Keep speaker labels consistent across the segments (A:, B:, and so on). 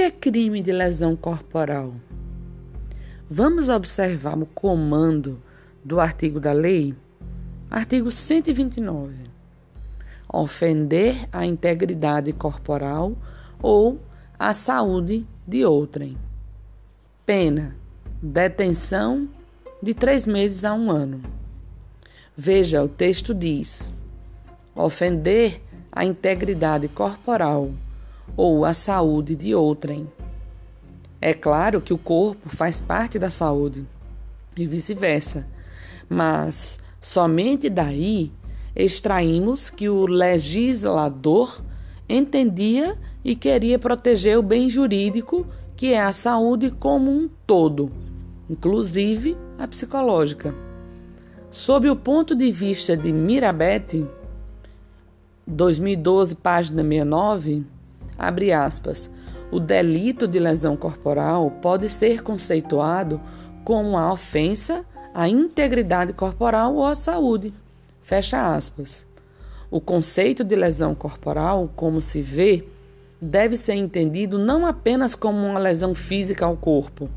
A: que é crime de lesão corporal? Vamos observar o comando do artigo da lei? Artigo 129. Ofender a integridade corporal ou a saúde de outrem. Pena: detenção de três meses a um ano. Veja, o texto diz: ofender a integridade corporal ou a saúde de outrem. É claro que o corpo faz parte da saúde e vice-versa, mas somente daí extraímos que o legislador entendia e queria proteger o bem jurídico, que é a saúde como um todo, inclusive a psicológica. Sob o ponto de vista de Mirabete, 2012, página 69, abre aspas, o delito de lesão corporal pode ser conceituado como uma ofensa à integridade corporal ou à saúde. Fecha aspas. O conceito de lesão corporal, como se vê, deve ser entendido não apenas como uma lesão física ao corpo,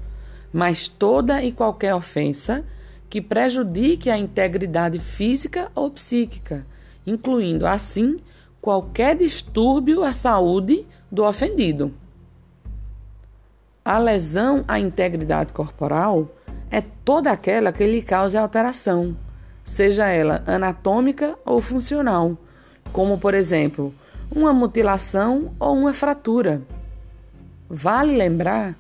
A: mas toda e qualquer ofensa que prejudique a integridade física ou psíquica, incluindo assim qualquer distúrbio à saúde do ofendido. A lesão à integridade corporal é toda aquela que lhe cause alteração, seja ela anatômica ou funcional, como por exemplo, uma mutilação ou uma fratura. Vale lembrar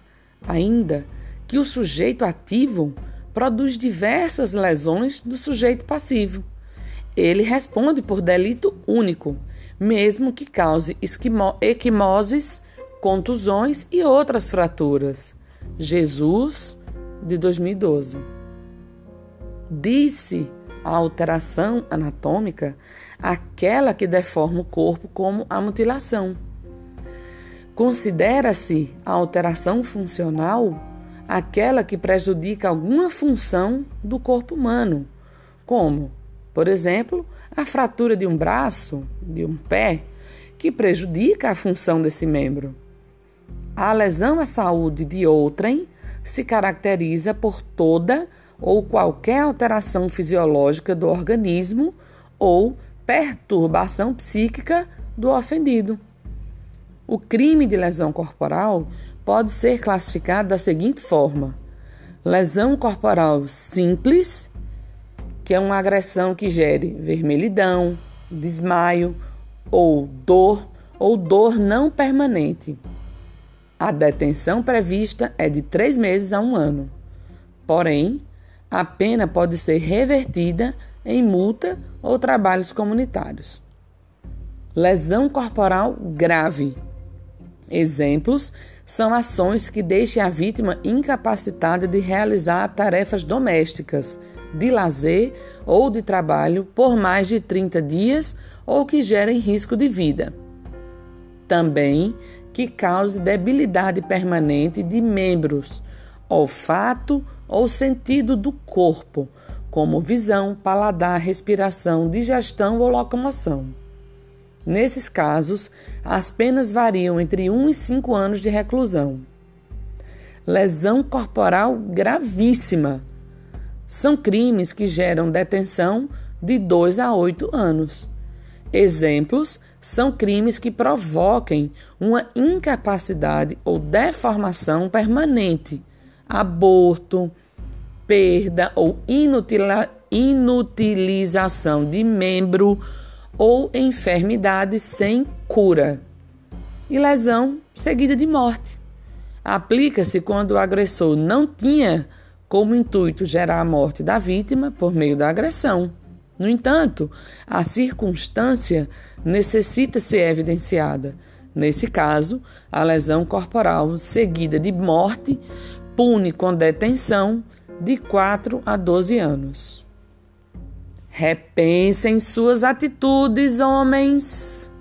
A: ainda que o sujeito ativo produz diversas lesões do sujeito passivo. Ele responde por delito único, mesmo que cause equimoses contusões e outras fraturas. Jesus, de 2012. Disse a alteração anatômica aquela que deforma o corpo, como a mutilação. Considera-se a alteração funcional aquela que prejudica alguma função do corpo humano, como, por exemplo, a fratura de um braço, de um pé, que prejudica a função desse membro. A lesão à saúde de outrem se caracteriza por toda ou qualquer alteração fisiológica do organismo ou perturbação psíquica do ofendido. O crime de lesão corporal pode ser classificado da seguinte forma: lesão corporal simples, que é uma agressão que gere vermelhidão, desmaio ou dor ou dor não permanente. A detenção prevista é de três meses a um ano. Porém, a pena pode ser revertida em multa ou trabalhos comunitários. Lesão corporal grave. Exemplos são ações que deixem a vítima incapacitada de realizar tarefas domésticas, de lazer ou de trabalho por mais de 30 dias ou que gerem risco de vida. Também que cause debilidade permanente de membros, olfato ou sentido do corpo, como visão, paladar, respiração, digestão ou locomoção. Nesses casos, as penas variam entre 1 e 5 anos de reclusão. Lesão corporal gravíssima. São crimes que geram detenção de 2 a 8 anos. Exemplos são crimes que provoquem uma incapacidade ou deformação permanente, aborto, perda ou inutilização de membro ou enfermidade sem cura, e lesão seguida de morte. Aplica-se quando o agressor não tinha como intuito gerar a morte da vítima por meio da agressão no entanto, a circunstância necessita ser evidenciada. Nesse caso, a lesão corporal seguida de morte pune com detenção de 4 a 12 anos. Repensem suas atitudes, homens.